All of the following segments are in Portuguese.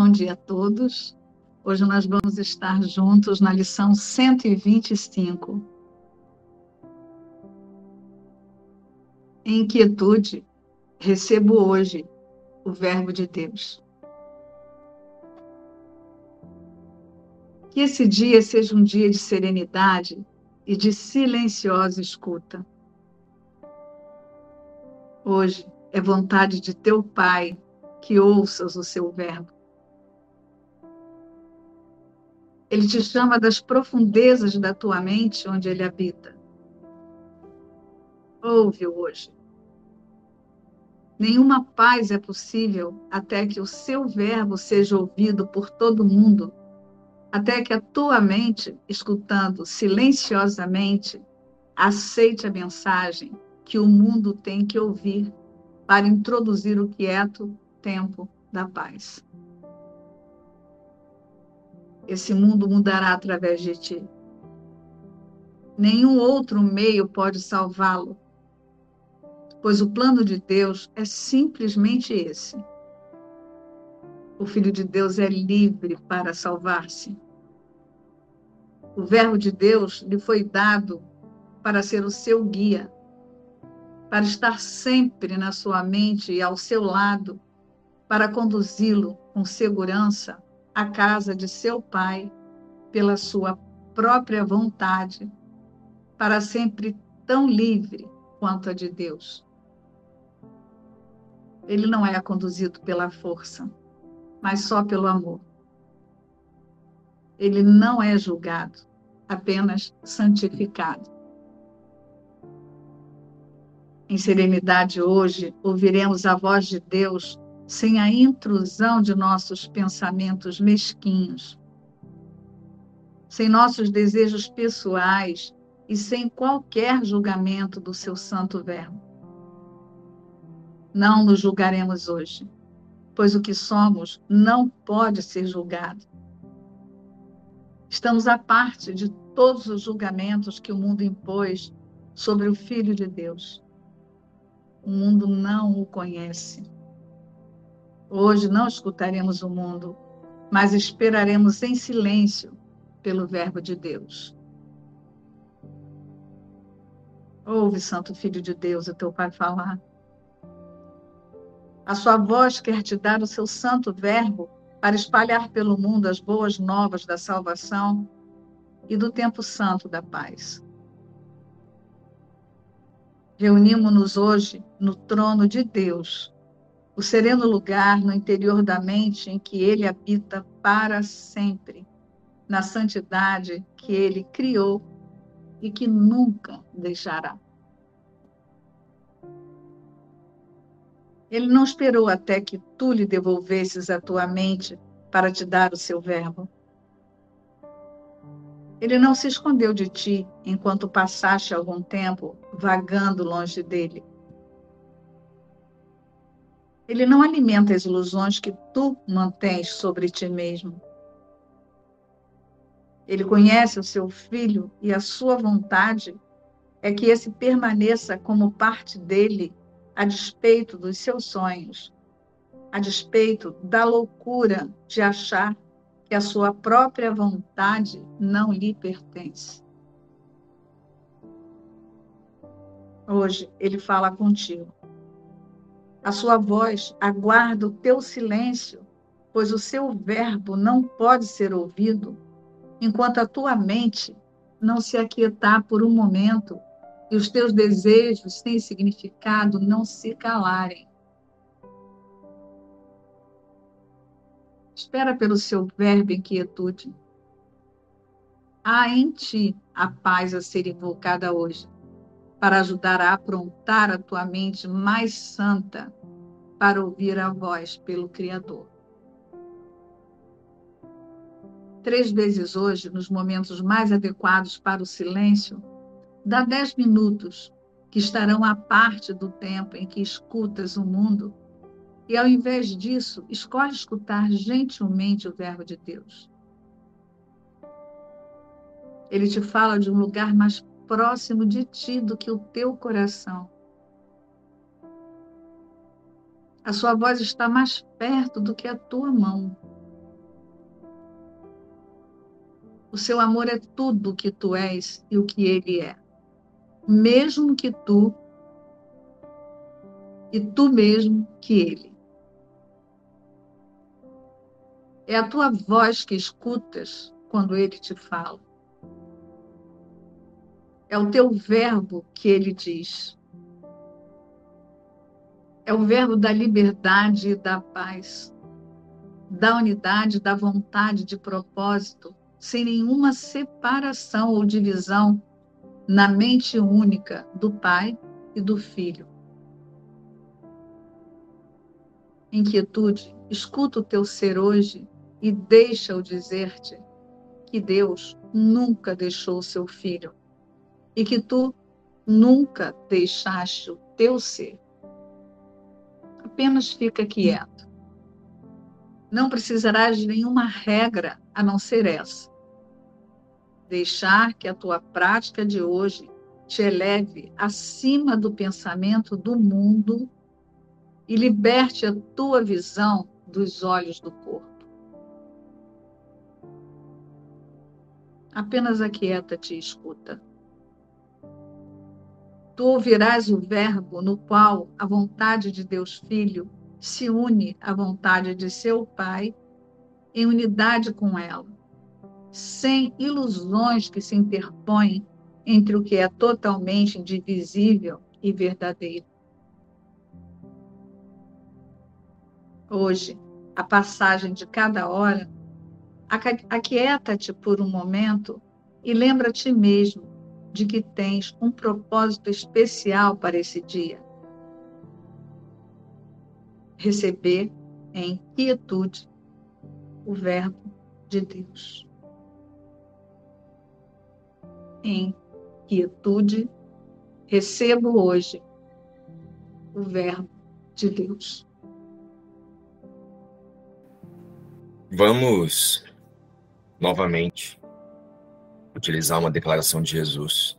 Bom dia a todos. Hoje nós vamos estar juntos na lição 125. Em inquietude, recebo hoje o Verbo de Deus. Que esse dia seja um dia de serenidade e de silenciosa escuta. Hoje é vontade de teu Pai que ouças o seu verbo. Ele te chama das profundezas da tua mente onde ele habita. Ouve-o hoje. Nenhuma paz é possível até que o seu verbo seja ouvido por todo mundo, até que a tua mente, escutando silenciosamente, aceite a mensagem que o mundo tem que ouvir para introduzir o quieto tempo da paz esse mundo mudará através de ti. Nenhum outro meio pode salvá-lo, pois o plano de Deus é simplesmente esse. O Filho de Deus é livre para salvar-se. O Verbo de Deus lhe foi dado para ser o seu guia, para estar sempre na sua mente e ao seu lado, para conduzi-lo com segurança a casa de seu pai pela sua própria vontade, para sempre tão livre quanto a de Deus. Ele não é conduzido pela força, mas só pelo amor. Ele não é julgado, apenas santificado. Em serenidade hoje, ouviremos a voz de Deus sem a intrusão de nossos pensamentos mesquinhos, sem nossos desejos pessoais e sem qualquer julgamento do seu santo verbo. Não nos julgaremos hoje, pois o que somos não pode ser julgado. Estamos à parte de todos os julgamentos que o mundo impôs sobre o Filho de Deus. O mundo não o conhece Hoje não escutaremos o mundo, mas esperaremos em silêncio pelo Verbo de Deus. Ouve, Santo Filho de Deus, o teu Pai falar. A sua voz quer te dar o seu santo verbo para espalhar pelo mundo as boas novas da salvação e do tempo santo da paz. Reunimos-nos hoje no trono de Deus o sereno lugar no interior da mente em que ele habita para sempre, na santidade que ele criou e que nunca deixará. Ele não esperou até que tu lhe devolvesses a tua mente para te dar o seu verbo. Ele não se escondeu de ti enquanto passaste algum tempo vagando longe dele. Ele não alimenta as ilusões que tu mantens sobre ti mesmo. Ele conhece o seu filho e a sua vontade é que esse permaneça como parte dele, a despeito dos seus sonhos, a despeito da loucura de achar que a sua própria vontade não lhe pertence. Hoje ele fala contigo. A sua voz aguarda o teu silêncio, pois o seu verbo não pode ser ouvido enquanto a tua mente não se aquietar por um momento e os teus desejos sem significado não se calarem. Espera pelo seu verbo em quietude. Há em ti a paz a ser invocada hoje, para ajudar a aprontar a tua mente mais santa para ouvir a voz pelo Criador. Três vezes hoje, nos momentos mais adequados para o silêncio, dá dez minutos que estarão à parte do tempo em que escutas o mundo e, ao invés disso, escolhe escutar gentilmente o Verbo de Deus. Ele te fala de um lugar mais próximo de ti do que o teu coração. A sua voz está mais perto do que a tua mão. O seu amor é tudo o que tu és e o que ele é. Mesmo que tu e tu mesmo que ele. É a tua voz que escutas quando ele te fala. É o teu verbo que ele diz. É o verbo da liberdade e da paz, da unidade, da vontade, de propósito, sem nenhuma separação ou divisão na mente única do Pai e do Filho. Inquietude, escuta o teu ser hoje e deixa-o dizer-te que Deus nunca deixou o seu filho e que tu nunca deixaste o teu ser. Apenas fica quieto. Não precisarás de nenhuma regra a não ser essa. Deixar que a tua prática de hoje te eleve acima do pensamento do mundo e liberte a tua visão dos olhos do corpo. Apenas aquieta-te e escuta. Tu ouvirás o verbo no qual a vontade de Deus Filho se une à vontade de seu Pai em unidade com ela, sem ilusões que se interpõem entre o que é totalmente indivisível e verdadeiro. Hoje, a passagem de cada hora, aquieta-te por um momento e lembra ti mesmo de que tens um propósito especial para esse dia receber em quietude o Verbo de Deus. Em quietude, recebo hoje o Verbo de Deus. Vamos novamente utilizar uma declaração de Jesus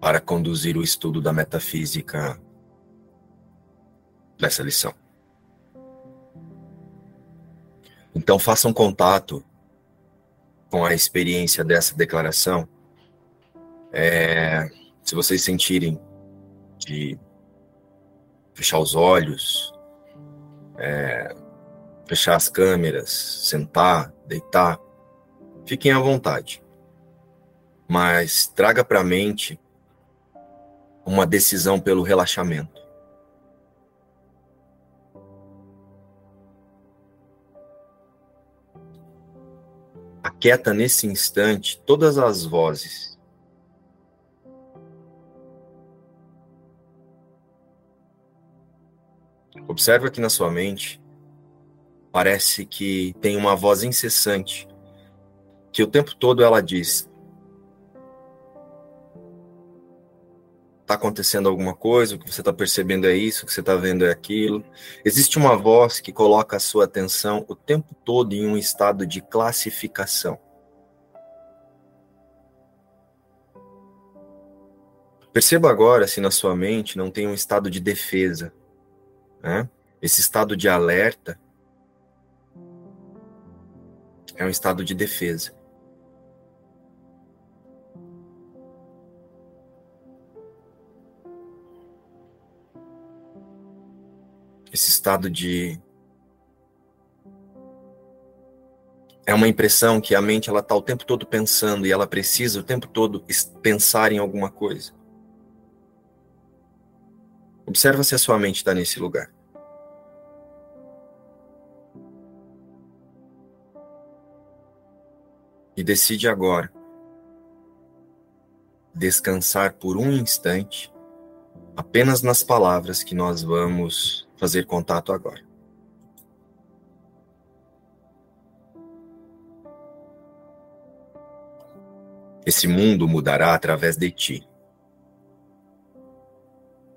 para conduzir o estudo da metafísica dessa lição. Então façam contato com a experiência dessa declaração. É, se vocês sentirem de fechar os olhos, é, fechar as câmeras, sentar, deitar, fiquem à vontade. Mas traga para a mente uma decisão pelo relaxamento. aquieta nesse instante todas as vozes. Observa que na sua mente parece que tem uma voz incessante que o tempo todo ela diz: está acontecendo alguma coisa, o que você está percebendo é isso, o que você está vendo é aquilo. Existe uma voz que coloca a sua atenção o tempo todo em um estado de classificação. Perceba agora se na sua mente não tem um estado de defesa. Né? Esse estado de alerta é um estado de defesa. Esse estado de é uma impressão que a mente ela está o tempo todo pensando e ela precisa o tempo todo pensar em alguma coisa. Observa se a sua mente está nesse lugar. E decide agora descansar por um instante apenas nas palavras que nós vamos fazer contato agora. Esse mundo mudará através de ti.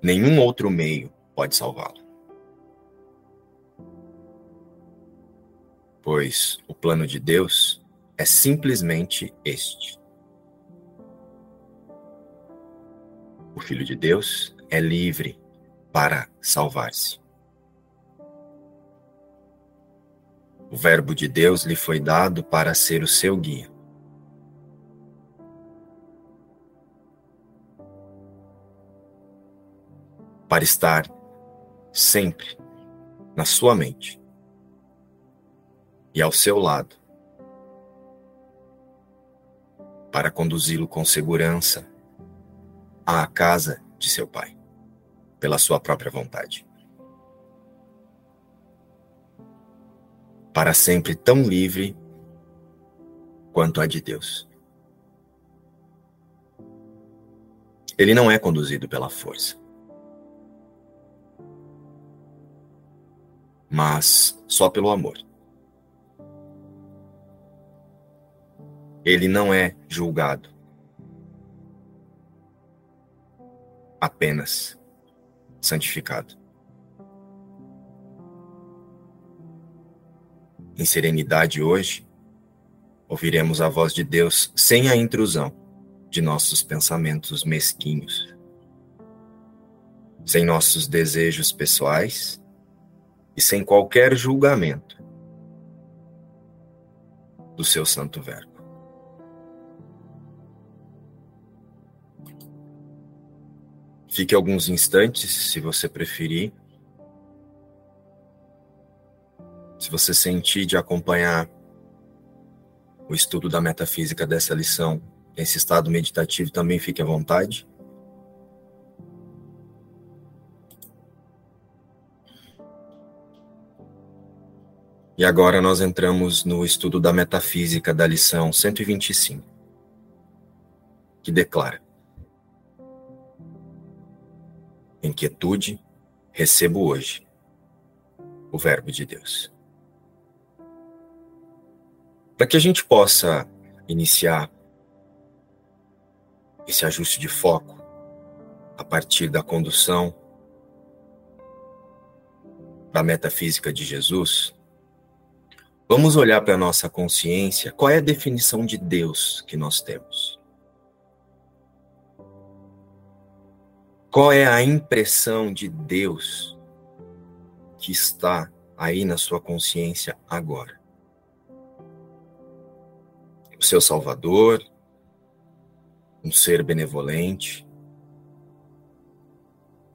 Nenhum outro meio pode salvá-lo. Pois o plano de Deus é simplesmente este. O Filho de Deus é livre para salvar-se. O Verbo de Deus lhe foi dado para ser o seu guia. Para estar sempre na sua mente e ao seu lado, para conduzi-lo com segurança à casa de seu pai, pela sua própria vontade. Para sempre tão livre quanto a de Deus. Ele não é conduzido pela força. Mas só pelo amor. Ele não é julgado. Apenas santificado. Em serenidade hoje, ouviremos a voz de Deus sem a intrusão de nossos pensamentos mesquinhos, sem nossos desejos pessoais e sem qualquer julgamento do seu santo verbo. Fique alguns instantes, se você preferir. Se você sentir de acompanhar o estudo da metafísica dessa lição nesse estado meditativo, também fique à vontade. E agora nós entramos no estudo da metafísica da lição 125, que declara: Em quietude, recebo hoje o Verbo de Deus. Para que a gente possa iniciar esse ajuste de foco a partir da condução da metafísica de Jesus, vamos olhar para a nossa consciência qual é a definição de Deus que nós temos. Qual é a impressão de Deus que está aí na sua consciência agora? Seu Salvador, um ser benevolente,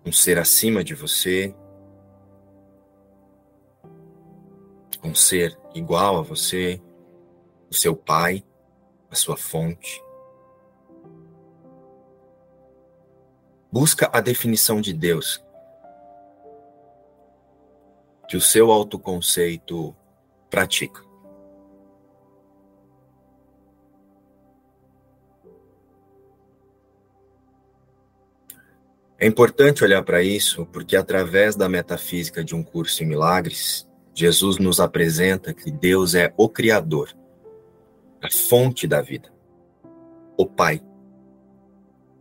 um ser acima de você, um ser igual a você, o seu pai, a sua fonte. Busca a definição de Deus que o seu autoconceito pratica. É importante olhar para isso porque, através da metafísica de um curso em milagres, Jesus nos apresenta que Deus é o Criador, a fonte da vida, o Pai,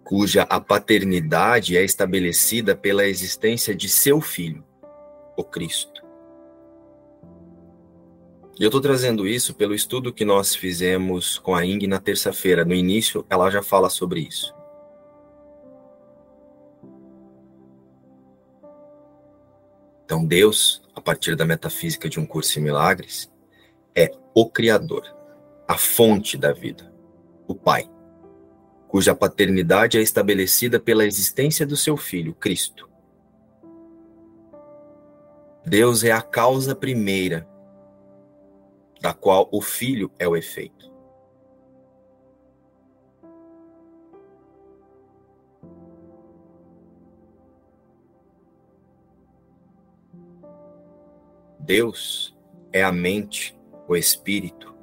cuja a paternidade é estabelecida pela existência de seu Filho, o Cristo. E eu estou trazendo isso pelo estudo que nós fizemos com a Ing na terça-feira. No início, ela já fala sobre isso. Então, Deus, a partir da metafísica de um curso em milagres, é o Criador, a fonte da vida, o Pai cuja paternidade é estabelecida pela existência do seu filho, Cristo. Deus é a causa primeira, da qual o filho é o efeito. Deus é a mente, o espírito,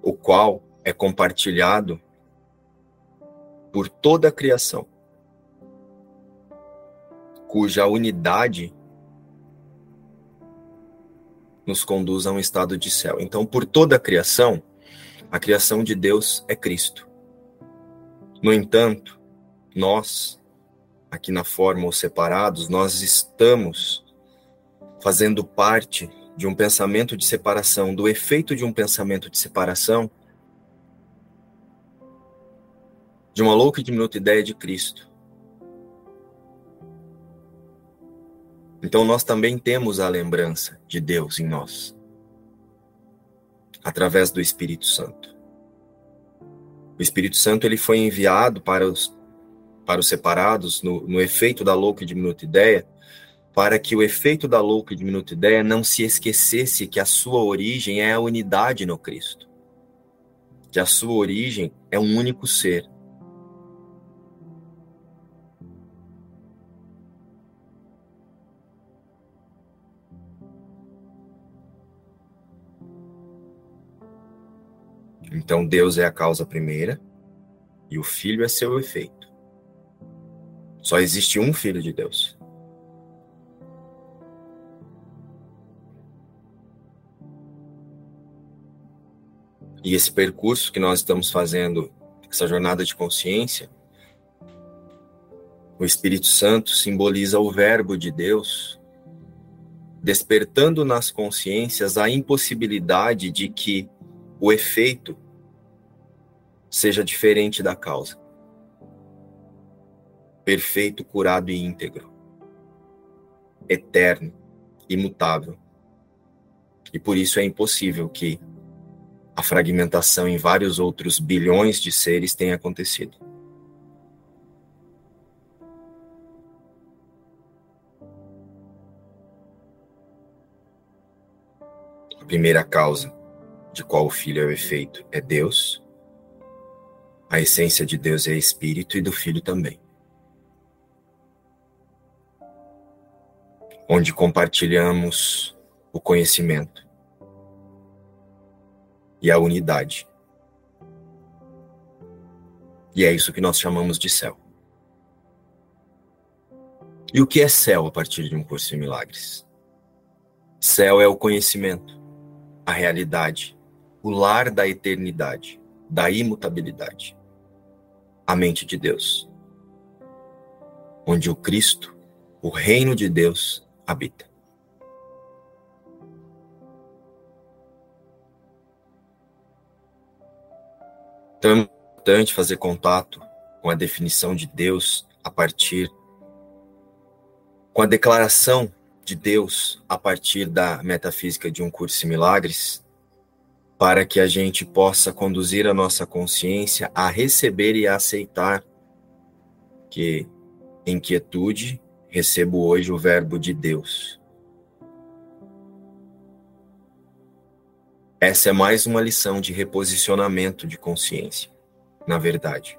o qual é compartilhado por toda a criação, cuja unidade nos conduz a um estado de céu. Então, por toda a criação, a criação de Deus é Cristo. No entanto, nós, aqui na forma ou separados, nós estamos fazendo parte de um pensamento de separação, do efeito de um pensamento de separação de uma louca e diminuta ideia de Cristo. Então nós também temos a lembrança de Deus em nós, através do Espírito Santo. O Espírito Santo ele foi enviado para os, para os separados, no, no efeito da louca e diminuta ideia, para que o efeito da louca e diminuta ideia não se esquecesse que a sua origem é a unidade no Cristo. Que a sua origem é um único ser. Então Deus é a causa primeira e o filho é seu efeito. Só existe um filho de Deus. E esse percurso que nós estamos fazendo, essa jornada de consciência, o Espírito Santo simboliza o Verbo de Deus, despertando nas consciências a impossibilidade de que o efeito seja diferente da causa. Perfeito, curado e íntegro. Eterno, imutável. E por isso é impossível que a fragmentação em vários outros bilhões de seres tenha acontecido. A primeira causa de qual o Filho é o efeito é Deus. A essência de Deus é Espírito e do Filho também. Onde compartilhamos o conhecimento e a unidade. E é isso que nós chamamos de céu. E o que é céu a partir de um curso de milagres? Céu é o conhecimento, a realidade, o lar da eternidade, da imutabilidade. A mente de Deus, onde o Cristo, o reino de Deus, habita. Então importante fazer contato com a definição de Deus a partir com a declaração de Deus a partir da metafísica de um curso de milagres, para que a gente possa conduzir a nossa consciência a receber e a aceitar que, em quietude, recebo hoje o Verbo de Deus. Essa é mais uma lição de reposicionamento de consciência, na verdade.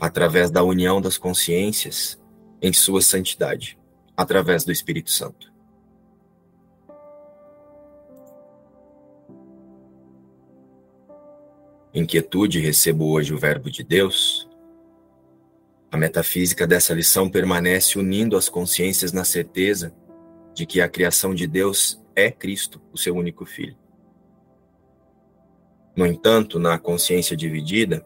Através da união das consciências em sua santidade, através do Espírito Santo. inquietude recebo hoje o Verbo de Deus, a metafísica dessa lição permanece unindo as consciências na certeza de que a criação de Deus é Cristo, o seu único Filho. No entanto, na consciência dividida,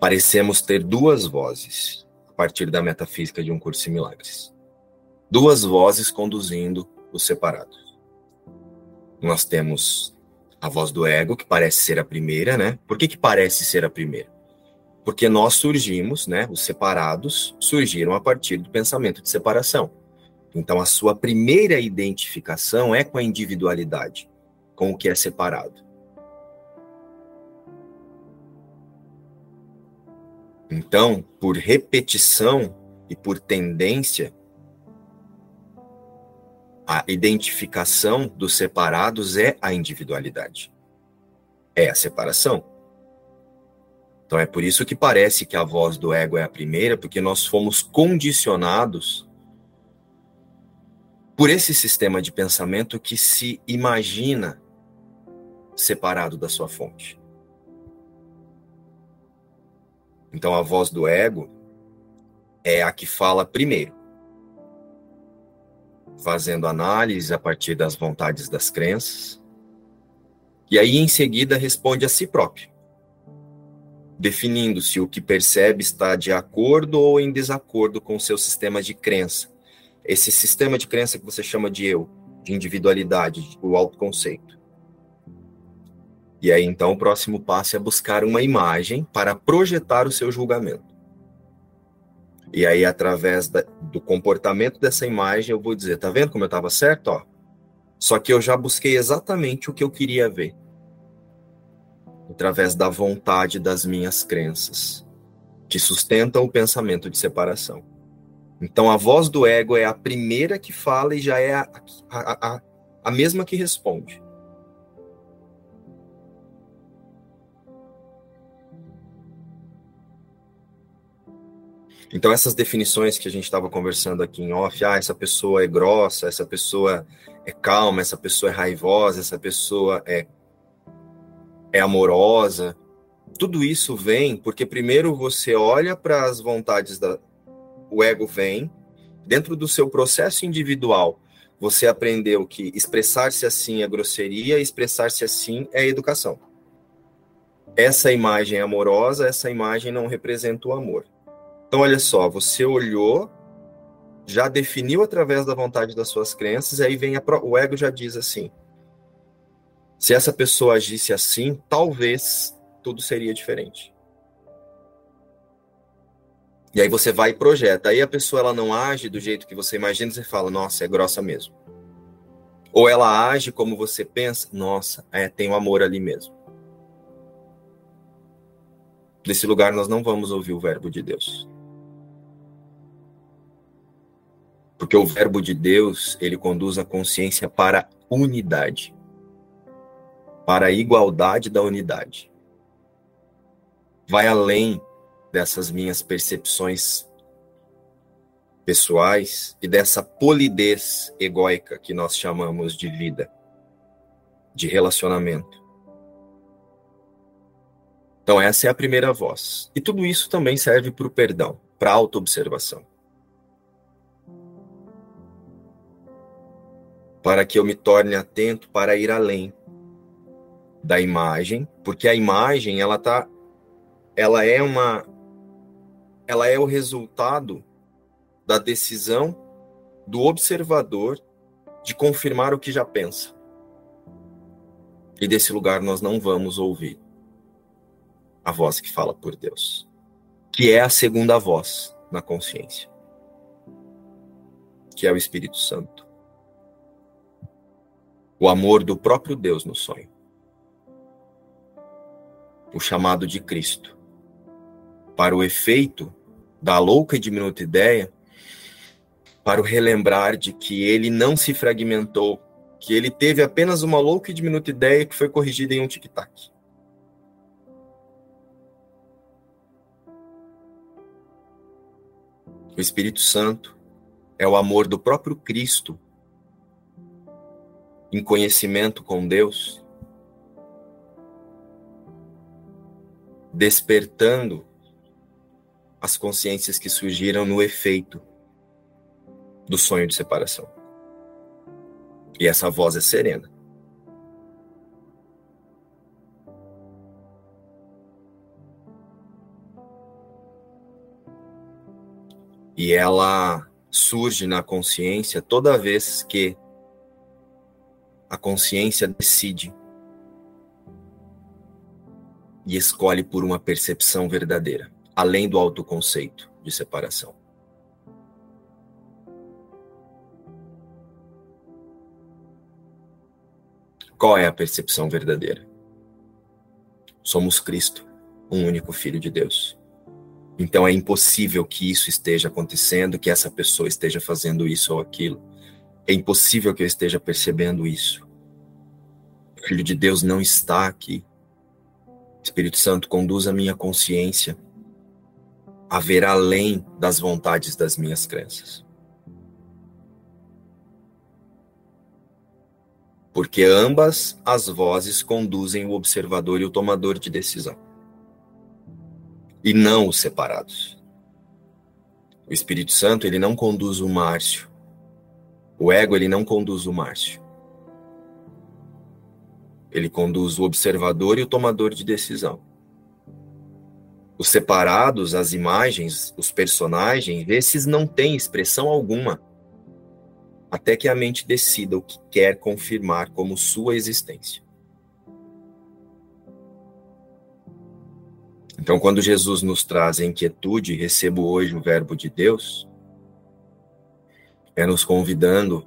parecemos ter duas vozes, a partir da metafísica de um curso de milagres. Duas vozes conduzindo os separados. Nós temos a voz do ego, que parece ser a primeira, né? Por que, que parece ser a primeira? Porque nós surgimos, né? Os separados surgiram a partir do pensamento de separação. Então, a sua primeira identificação é com a individualidade, com o que é separado. Então, por repetição e por tendência, a identificação dos separados é a individualidade. É a separação. Então é por isso que parece que a voz do ego é a primeira, porque nós fomos condicionados por esse sistema de pensamento que se imagina separado da sua fonte. Então a voz do ego é a que fala primeiro fazendo análise a partir das vontades das crenças, e aí em seguida responde a si próprio, definindo se o que percebe está de acordo ou em desacordo com o seu sistema de crença. Esse sistema de crença que você chama de eu, de individualidade, o autoconceito. E aí então o próximo passo é buscar uma imagem para projetar o seu julgamento. E aí, através da, do comportamento dessa imagem, eu vou dizer: tá vendo como eu estava certo? Ó? Só que eu já busquei exatamente o que eu queria ver. Através da vontade das minhas crenças. que sustentam o pensamento de separação. Então, a voz do ego é a primeira que fala e já é a, a, a, a mesma que responde. Então, essas definições que a gente estava conversando aqui em off, ah, essa pessoa é grossa, essa pessoa é calma, essa pessoa é raivosa, essa pessoa é, é amorosa, tudo isso vem porque primeiro você olha para as vontades da, o ego vem, dentro do seu processo individual, você aprendeu que expressar-se assim é grosseria, expressar-se assim é educação. Essa imagem é amorosa, essa imagem não representa o amor. Então, olha só, você olhou, já definiu através da vontade das suas crenças, e aí vem a, o ego já diz assim: se essa pessoa agisse assim, talvez tudo seria diferente. E aí você vai e projeta. Aí a pessoa ela não age do jeito que você imagina, você fala, nossa, é grossa mesmo. Ou ela age como você pensa, nossa, é, tem o um amor ali mesmo. Desse lugar nós não vamos ouvir o verbo de Deus. Porque o verbo de Deus, ele conduz a consciência para a unidade. Para a igualdade da unidade. Vai além dessas minhas percepções pessoais e dessa polidez egóica que nós chamamos de vida, de relacionamento. Então, essa é a primeira voz. E tudo isso também serve para o perdão, para a autoobservação. Para que eu me torne atento para ir além da imagem, porque a imagem ela tá ela é uma ela é o resultado da decisão do observador de confirmar o que já pensa. E desse lugar nós não vamos ouvir a voz que fala por Deus, que é a segunda voz na consciência, que é o Espírito Santo. O amor do próprio Deus no sonho. O chamado de Cristo para o efeito da louca e diminuta ideia, para o relembrar de que ele não se fragmentou, que ele teve apenas uma louca e diminuta ideia que foi corrigida em um tic-tac. O Espírito Santo é o amor do próprio Cristo em conhecimento com Deus, despertando as consciências que surgiram no efeito do sonho de separação. E essa voz é serena. E ela surge na consciência toda vez que a consciência decide e escolhe por uma percepção verdadeira além do autoconceito de separação. Qual é a percepção verdadeira? Somos Cristo, um único Filho de Deus. Então é impossível que isso esteja acontecendo, que essa pessoa esteja fazendo isso ou aquilo. É impossível que eu esteja percebendo isso. O Filho de Deus não está aqui. Espírito Santo conduz a minha consciência a ver além das vontades das minhas crenças. Porque ambas as vozes conduzem o observador e o tomador de decisão. E não os separados. O Espírito Santo, ele não conduz o Márcio. O ego, ele não conduz o Márcio. Ele conduz o observador e o tomador de decisão os separados, as imagens, os personagens, esses não têm expressão alguma, até que a mente decida o que quer confirmar como sua existência. Então, quando Jesus nos traz a inquietude, recebo hoje o Verbo de Deus, é nos convidando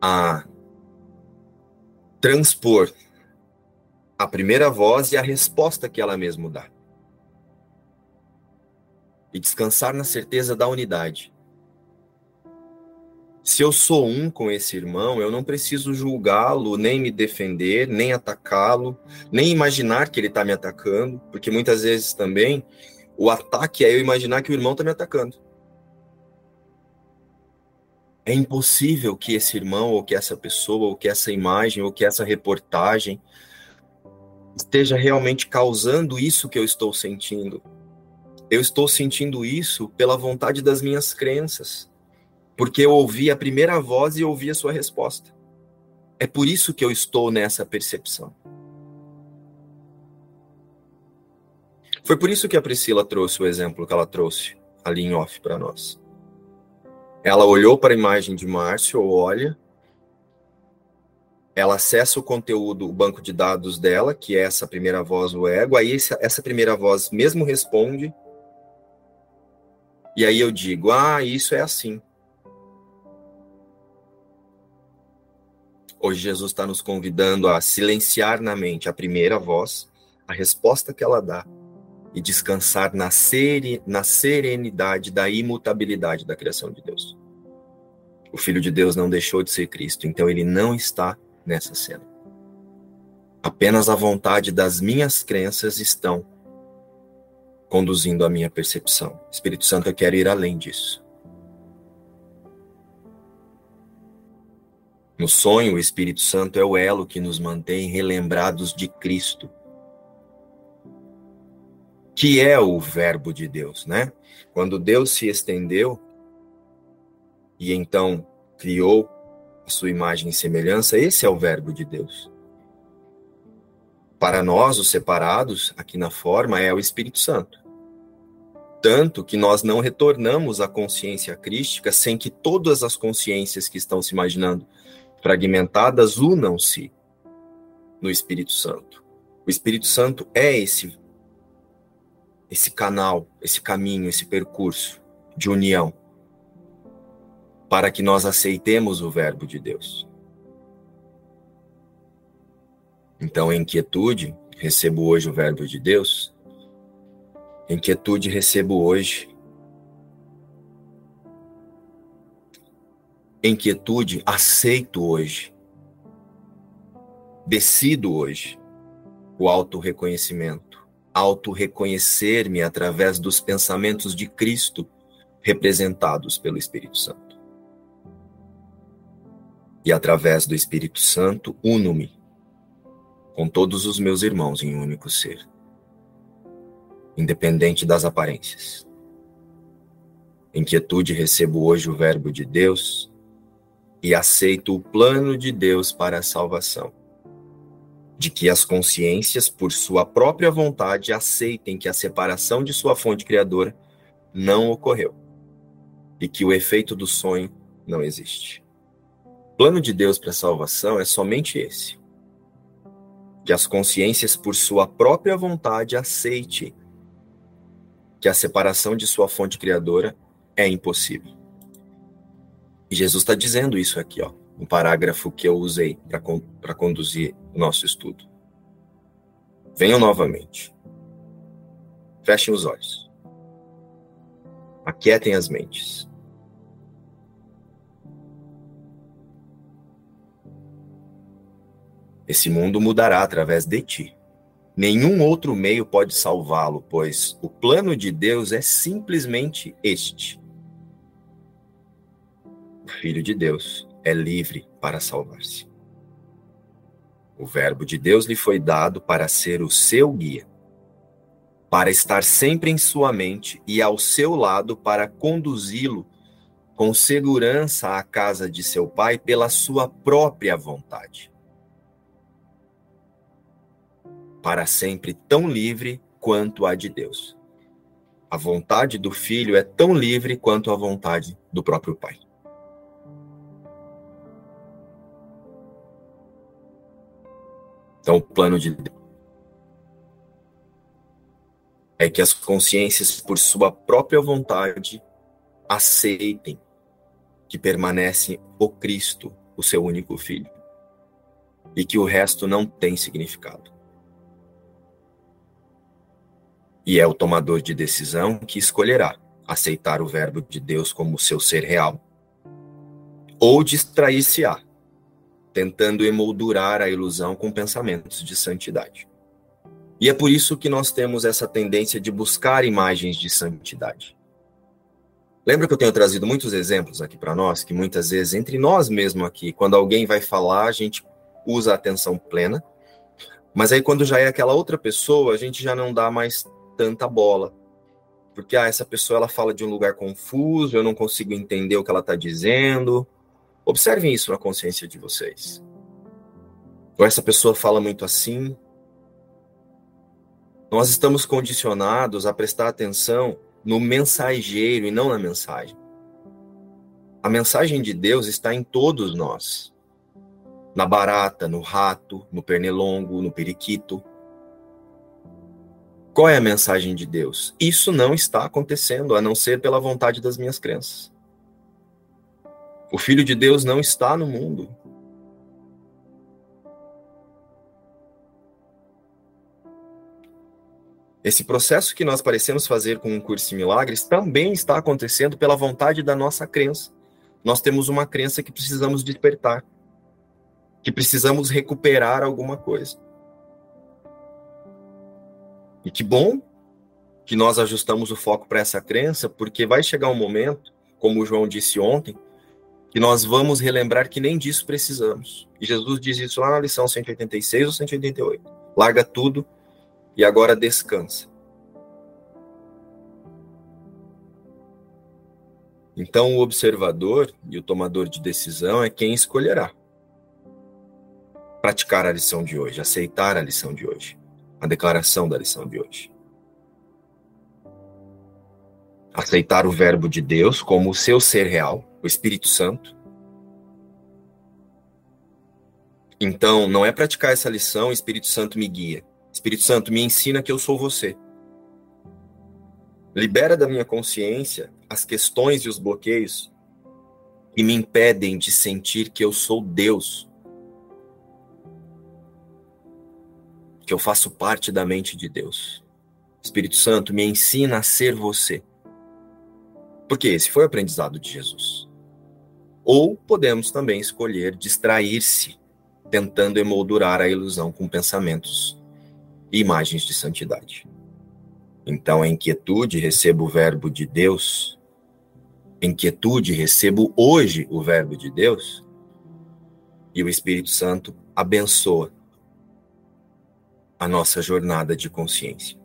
a transpor a primeira voz e a resposta que ela mesma dá. E descansar na certeza da unidade. Se eu sou um com esse irmão, eu não preciso julgá-lo, nem me defender, nem atacá-lo, nem imaginar que ele está me atacando, porque muitas vezes também o ataque é eu imaginar que o irmão está me atacando. É impossível que esse irmão, ou que essa pessoa, ou que essa imagem, ou que essa reportagem esteja realmente causando isso que eu estou sentindo. Eu estou sentindo isso pela vontade das minhas crenças porque eu ouvi a primeira voz e ouvi a sua resposta. É por isso que eu estou nessa percepção. Foi por isso que a Priscila trouxe o exemplo que ela trouxe ali em off para nós. Ela olhou para a imagem de Márcio, ou olha, ela acessa o conteúdo, o banco de dados dela, que é essa primeira voz, o ego, aí essa primeira voz mesmo responde, e aí eu digo, ah, isso é assim. Hoje Jesus está nos convidando a silenciar na mente a primeira voz, a resposta que ela dá, e descansar na, seri, na serenidade da imutabilidade da criação de Deus. O Filho de Deus não deixou de ser Cristo, então ele não está nessa cena. Apenas a vontade das minhas crenças estão conduzindo a minha percepção. Espírito Santo, eu quero ir além disso. No sonho, o Espírito Santo é o elo que nos mantém relembrados de Cristo, que é o Verbo de Deus, né? Quando Deus se estendeu e então criou a sua imagem e semelhança, esse é o Verbo de Deus. Para nós, os separados, aqui na forma, é o Espírito Santo. Tanto que nós não retornamos à consciência crística sem que todas as consciências que estão se imaginando fragmentadas unam-se no Espírito Santo. O Espírito Santo é esse esse canal, esse caminho, esse percurso de união para que nós aceitemos o verbo de Deus. Então, em quietude, recebo hoje o verbo de Deus. Em quietude, recebo hoje em quietude, aceito hoje, decido hoje o auto-reconhecimento, auto-reconhecer-me através dos pensamentos de Cristo representados pelo Espírito Santo. E através do Espírito Santo, uno-me com todos os meus irmãos em um único ser, independente das aparências. Em quietude recebo hoje o Verbo de Deus e aceito o plano de Deus para a salvação. De que as consciências, por sua própria vontade, aceitem que a separação de sua fonte criadora não ocorreu e que o efeito do sonho não existe. O plano de Deus para a salvação é somente esse: que as consciências, por sua própria vontade, aceitem que a separação de sua fonte criadora é impossível. E Jesus está dizendo isso aqui, ó, um parágrafo que eu usei para conduzir o nosso estudo. Venham novamente. Fechem os olhos. Aquietem as mentes. Esse mundo mudará através de ti. Nenhum outro meio pode salvá-lo, pois o plano de Deus é simplesmente este Filho de Deus é livre para salvar-se. O Verbo de Deus lhe foi dado para ser o seu guia, para estar sempre em sua mente e ao seu lado para conduzi-lo com segurança à casa de seu pai pela sua própria vontade. Para sempre tão livre quanto a de Deus. A vontade do filho é tão livre quanto a vontade do próprio pai. Então, o plano de Deus é que as consciências, por sua própria vontade, aceitem que permanece o Cristo, o seu único filho, e que o resto não tem significado. E é o tomador de decisão que escolherá aceitar o Verbo de Deus como seu ser real ou distrair-se-á, tentando emoldurar a ilusão com pensamentos de santidade. E é por isso que nós temos essa tendência de buscar imagens de santidade. Lembra que eu tenho trazido muitos exemplos aqui para nós, que muitas vezes, entre nós mesmo aqui, quando alguém vai falar, a gente usa a atenção plena, mas aí quando já é aquela outra pessoa, a gente já não dá mais tanta bola. Porque ah, essa pessoa ela fala de um lugar confuso, eu não consigo entender o que ela está dizendo. Observem isso na consciência de vocês. Ou essa pessoa fala muito assim. Nós estamos condicionados a prestar atenção no mensageiro e não na mensagem. A mensagem de Deus está em todos nós. Na barata, no rato, no pernilongo, no periquito. Qual é a mensagem de Deus? Isso não está acontecendo, a não ser pela vontade das minhas crenças. O Filho de Deus não está no mundo. Esse processo que nós parecemos fazer com um curso de milagres também está acontecendo pela vontade da nossa crença. Nós temos uma crença que precisamos despertar, que precisamos recuperar alguma coisa. E que bom que nós ajustamos o foco para essa crença, porque vai chegar um momento, como o João disse ontem, que nós vamos relembrar que nem disso precisamos. E Jesus diz isso lá na lição 186 ou 188. Larga tudo e agora descansa. Então, o observador e o tomador de decisão é quem escolherá praticar a lição de hoje, aceitar a lição de hoje, a declaração da lição de hoje. Aceitar o Verbo de Deus como o seu ser real, o Espírito Santo. Então, não é praticar essa lição, Espírito Santo me guia. Espírito Santo, me ensina que eu sou você. Libera da minha consciência as questões e os bloqueios que me impedem de sentir que eu sou Deus. Que eu faço parte da mente de Deus. Espírito Santo, me ensina a ser você. Porque esse foi o aprendizado de Jesus. Ou podemos também escolher distrair-se, tentando emoldurar a ilusão com pensamentos e imagens de santidade. Então, em quietude, recebo o Verbo de Deus. Em quietude, recebo hoje o Verbo de Deus. E o Espírito Santo abençoa a nossa jornada de consciência.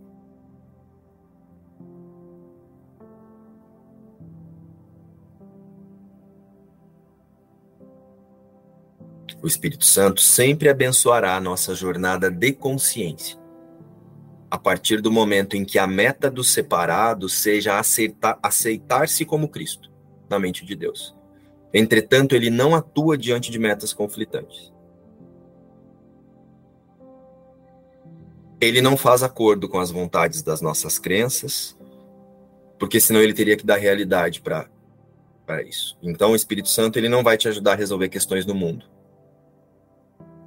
O Espírito Santo sempre abençoará a nossa jornada de consciência. A partir do momento em que a meta do separado seja aceitar-se como Cristo, na mente de Deus. Entretanto, ele não atua diante de metas conflitantes. Ele não faz acordo com as vontades das nossas crenças, porque senão ele teria que dar realidade para isso. Então, o Espírito Santo ele não vai te ajudar a resolver questões do mundo.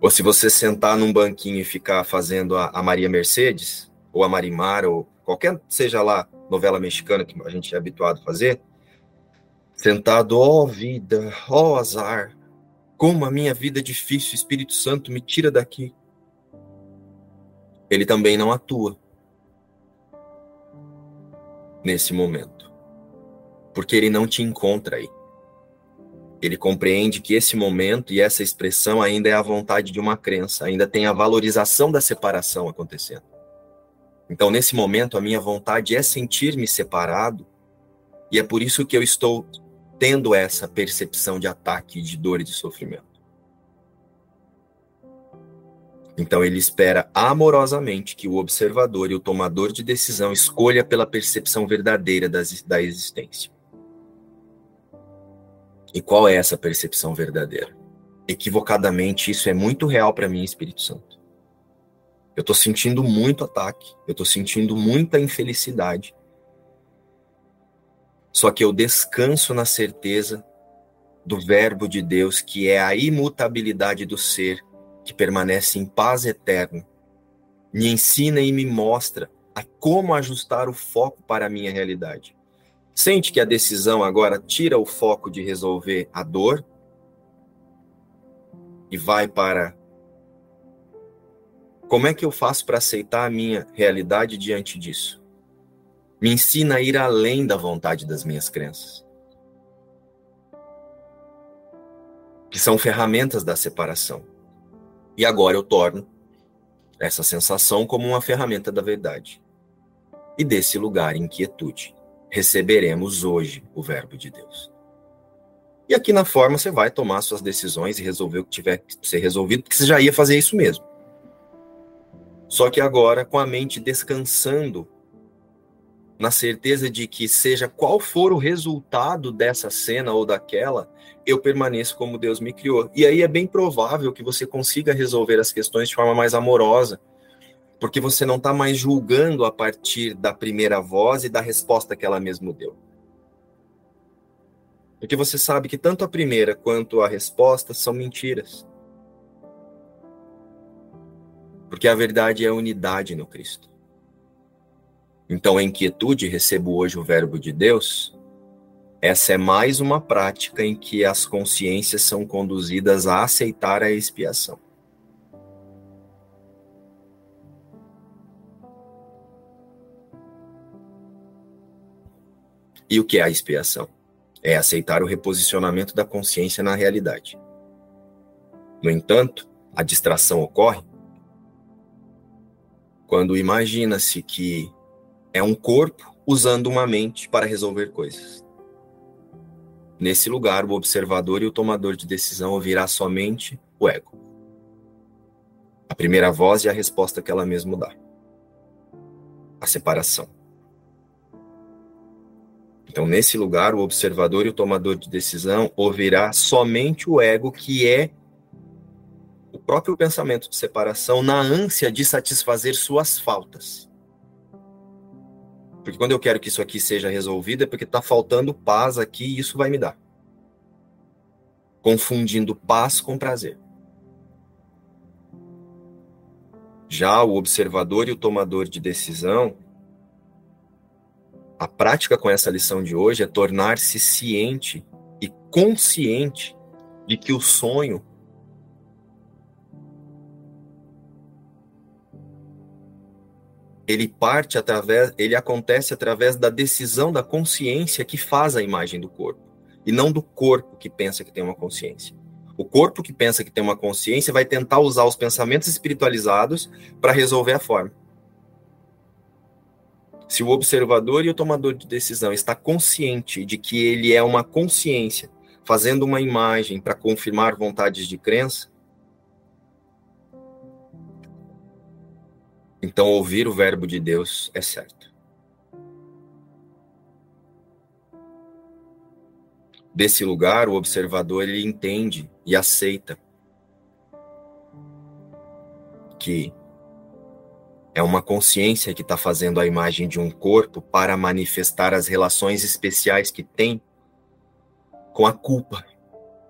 Ou se você sentar num banquinho e ficar fazendo a, a Maria Mercedes, ou a Marimar, ou qualquer seja lá novela mexicana que a gente é habituado a fazer, sentado, ó oh, vida, ó oh, azar, como a minha vida é difícil, Espírito Santo me tira daqui. Ele também não atua nesse momento, porque ele não te encontra aí. Ele compreende que esse momento e essa expressão ainda é a vontade de uma crença, ainda tem a valorização da separação acontecendo. Então, nesse momento, a minha vontade é sentir-me separado, e é por isso que eu estou tendo essa percepção de ataque, de dor e de sofrimento. Então, ele espera amorosamente que o observador e o tomador de decisão escolha pela percepção verdadeira da existência. E qual é essa percepção verdadeira? Equivocadamente, isso é muito real para mim, Espírito Santo. Eu estou sentindo muito ataque, eu estou sentindo muita infelicidade. Só que eu descanso na certeza do Verbo de Deus, que é a imutabilidade do ser, que permanece em paz eterna. Me ensina e me mostra a como ajustar o foco para a minha realidade. Sente que a decisão agora tira o foco de resolver a dor e vai para como é que eu faço para aceitar a minha realidade diante disso? Me ensina a ir além da vontade das minhas crenças. Que são ferramentas da separação. E agora eu torno essa sensação como uma ferramenta da verdade. E desse lugar, inquietude, receberemos hoje o Verbo de Deus. E aqui na forma você vai tomar suas decisões e resolver o que tiver que ser resolvido, porque você já ia fazer isso mesmo. Só que agora, com a mente descansando, na certeza de que, seja qual for o resultado dessa cena ou daquela, eu permaneço como Deus me criou. E aí é bem provável que você consiga resolver as questões de forma mais amorosa, porque você não está mais julgando a partir da primeira voz e da resposta que ela mesmo deu. Porque você sabe que tanto a primeira quanto a resposta são mentiras. Porque a verdade é a unidade no Cristo. Então, em quietude, recebo hoje o Verbo de Deus. Essa é mais uma prática em que as consciências são conduzidas a aceitar a expiação. E o que é a expiação? É aceitar o reposicionamento da consciência na realidade. No entanto, a distração ocorre quando imagina-se que é um corpo usando uma mente para resolver coisas. Nesse lugar, o observador e o tomador de decisão ouvirá somente o ego. A primeira voz e a resposta que ela mesmo dá. A separação. Então, nesse lugar, o observador e o tomador de decisão ouvirá somente o ego, que é o próprio pensamento de separação, na ânsia de satisfazer suas faltas. Porque quando eu quero que isso aqui seja resolvido, é porque está faltando paz aqui e isso vai me dar. Confundindo paz com prazer. Já o observador e o tomador de decisão a prática com essa lição de hoje é tornar-se ciente e consciente de que o sonho ele parte através, ele acontece através da decisão da consciência que faz a imagem do corpo, e não do corpo que pensa que tem uma consciência. O corpo que pensa que tem uma consciência vai tentar usar os pensamentos espiritualizados para resolver a forma. Se o observador e o tomador de decisão está consciente de que ele é uma consciência fazendo uma imagem para confirmar vontades de crença, então ouvir o verbo de Deus é certo. Desse lugar, o observador ele entende e aceita que é uma consciência que está fazendo a imagem de um corpo para manifestar as relações especiais que tem com a culpa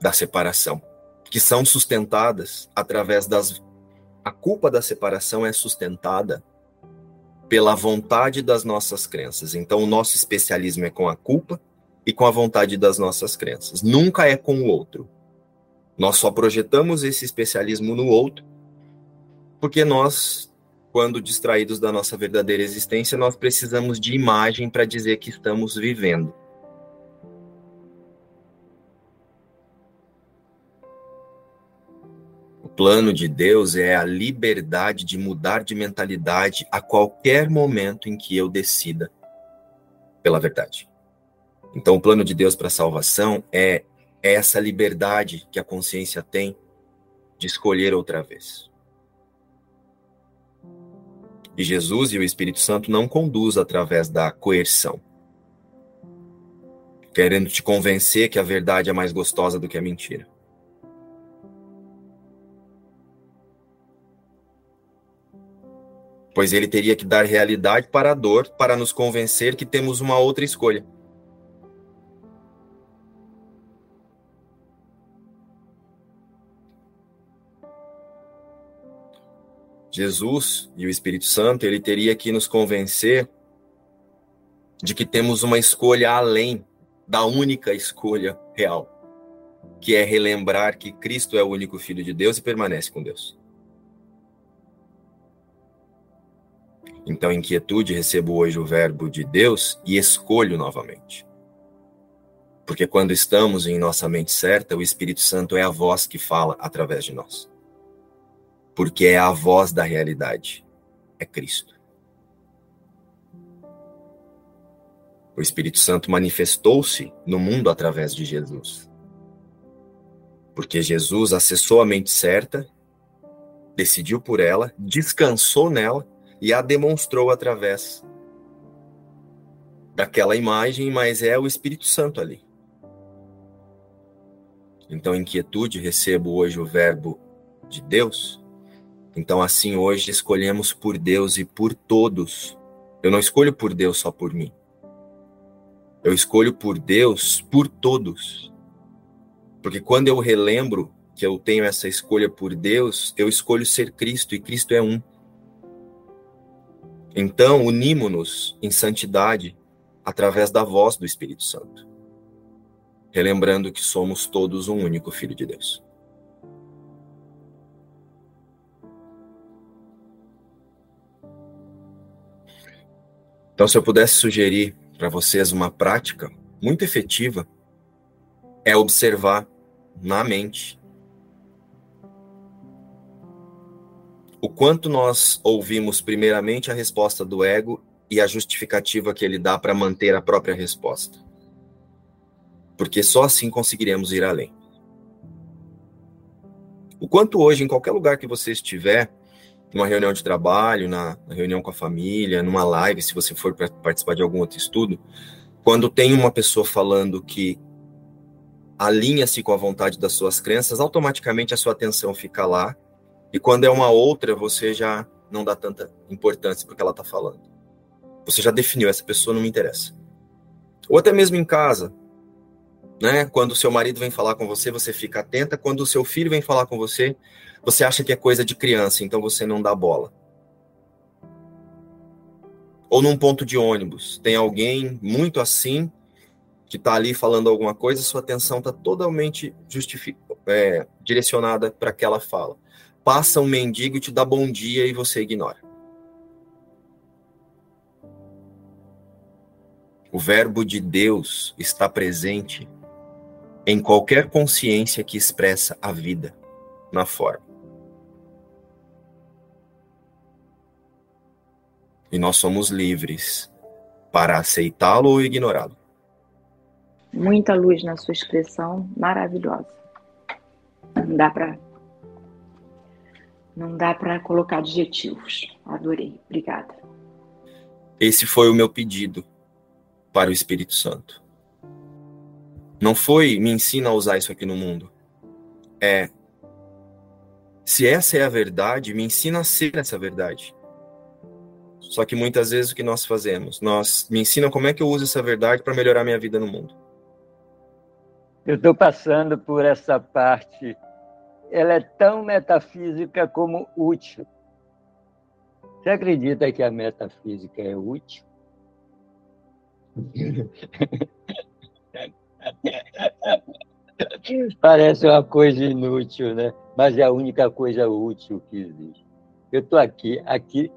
da separação, que são sustentadas através das. A culpa da separação é sustentada pela vontade das nossas crenças. Então, o nosso especialismo é com a culpa e com a vontade das nossas crenças. Nunca é com o outro. Nós só projetamos esse especialismo no outro porque nós quando distraídos da nossa verdadeira existência, nós precisamos de imagem para dizer que estamos vivendo. Plano de Deus é a liberdade de mudar de mentalidade a qualquer momento em que eu decida pela verdade. Então, o plano de Deus para a salvação é essa liberdade que a consciência tem de escolher outra vez. E Jesus e o Espírito Santo não conduz através da coerção, querendo te convencer que a verdade é mais gostosa do que a mentira. Pois ele teria que dar realidade para a dor para nos convencer que temos uma outra escolha. Jesus e o Espírito Santo, ele teria que nos convencer de que temos uma escolha além da única escolha real, que é relembrar que Cristo é o único Filho de Deus e permanece com Deus. Então, em quietude, recebo hoje o Verbo de Deus e escolho novamente. Porque quando estamos em nossa mente certa, o Espírito Santo é a voz que fala através de nós. Porque é a voz da realidade, é Cristo. O Espírito Santo manifestou-se no mundo através de Jesus. Porque Jesus acessou a mente certa, decidiu por ela, descansou nela e a demonstrou através daquela imagem, mas é o Espírito Santo ali. Então, em quietude, recebo hoje o Verbo de Deus. Então, assim, hoje escolhemos por Deus e por todos. Eu não escolho por Deus só por mim. Eu escolho por Deus por todos. Porque quando eu relembro que eu tenho essa escolha por Deus, eu escolho ser Cristo e Cristo é um. Então, unimos-nos em santidade através da voz do Espírito Santo, relembrando que somos todos um único Filho de Deus. Então, se eu pudesse sugerir para vocês uma prática muito efetiva, é observar na mente o quanto nós ouvimos primeiramente a resposta do ego e a justificativa que ele dá para manter a própria resposta. Porque só assim conseguiremos ir além. O quanto hoje, em qualquer lugar que você estiver, numa reunião de trabalho, na, reunião com a família, numa live, se você for participar de algum outro estudo, quando tem uma pessoa falando que alinha-se com a vontade das suas crenças, automaticamente a sua atenção fica lá e quando é uma outra, você já não dá tanta importância porque ela está falando. Você já definiu, essa pessoa não me interessa. Ou até mesmo em casa, né? Quando o seu marido vem falar com você, você fica atenta. Quando o seu filho vem falar com você, você acha que é coisa de criança, então você não dá bola. Ou num ponto de ônibus, tem alguém muito assim que está ali falando alguma coisa, sua atenção está totalmente é, direcionada para aquela fala passa um mendigo e te dá bom dia e você ignora. O Verbo de Deus está presente em qualquer consciência que expressa a vida na forma. E nós somos livres para aceitá-lo ou ignorá-lo. Muita luz na sua expressão, maravilhosa. Não dá para não dá para colocar adjetivos. Adorei. Obrigada. Esse foi o meu pedido para o Espírito Santo. Não foi me ensina a usar isso aqui no mundo. É se essa é a verdade, me ensina a ser essa verdade. Só que muitas vezes o que nós fazemos? Nós me ensina como é que eu uso essa verdade para melhorar minha vida no mundo. Eu estou passando por essa parte ela é tão metafísica como útil. Você acredita que a metafísica é útil? Parece uma coisa inútil, né? Mas é a única coisa útil que existe. Eu estou aqui, aqui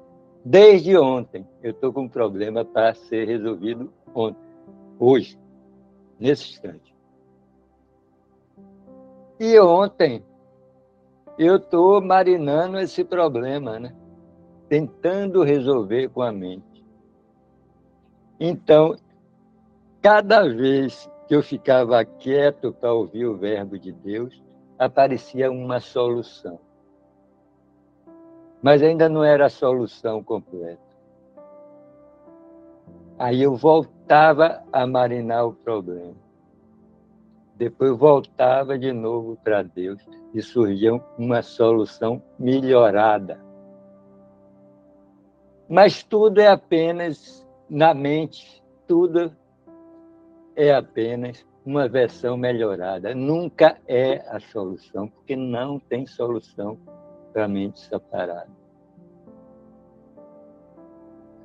desde ontem. Eu estou com um problema para ser resolvido ontem, hoje, nesse instante. E ontem eu estou marinando esse problema, né? tentando resolver com a mente. Então, cada vez que eu ficava quieto para ouvir o verbo de Deus, aparecia uma solução. Mas ainda não era a solução completa. Aí eu voltava a marinar o problema. Depois voltava de novo para Deus e surgia uma solução melhorada. Mas tudo é apenas na mente, tudo é apenas uma versão melhorada. Nunca é a solução, porque não tem solução para a mente separada.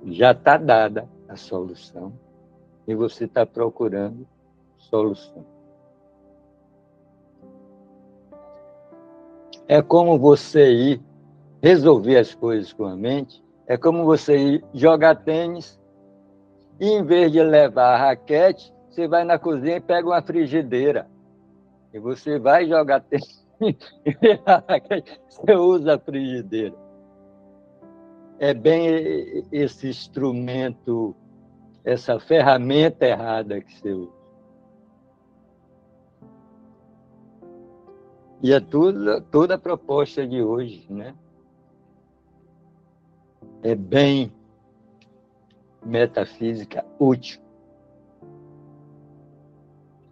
já está dada a solução e você está procurando solução. É como você ir resolver as coisas com a mente, é como você ir jogar tênis e em vez de levar a raquete, você vai na cozinha e pega uma frigideira. E você vai jogar tênis você usa a frigideira. É bem esse instrumento, essa ferramenta errada que você usa. E é tudo, toda a proposta de hoje, né? É bem metafísica útil.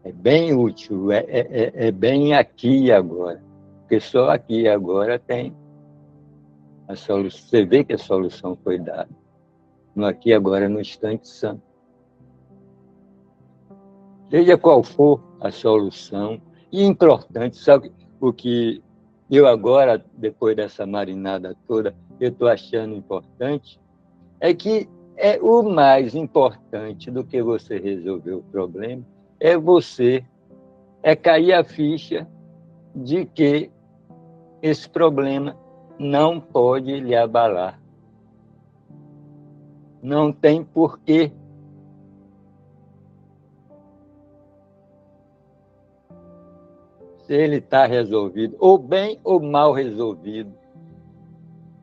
É bem útil, é, é, é, é bem aqui e agora. Porque só aqui e agora tem a solução. Você vê que a solução foi dada. No aqui e agora, no instante santo. Seja qual for a solução, e importante, sabe que eu agora, depois dessa marinada toda, eu estou achando importante, é que é o mais importante do que você resolver o problema é você, é cair a ficha de que esse problema não pode lhe abalar. Não tem porquê. Ele está resolvido, ou bem ou mal resolvido,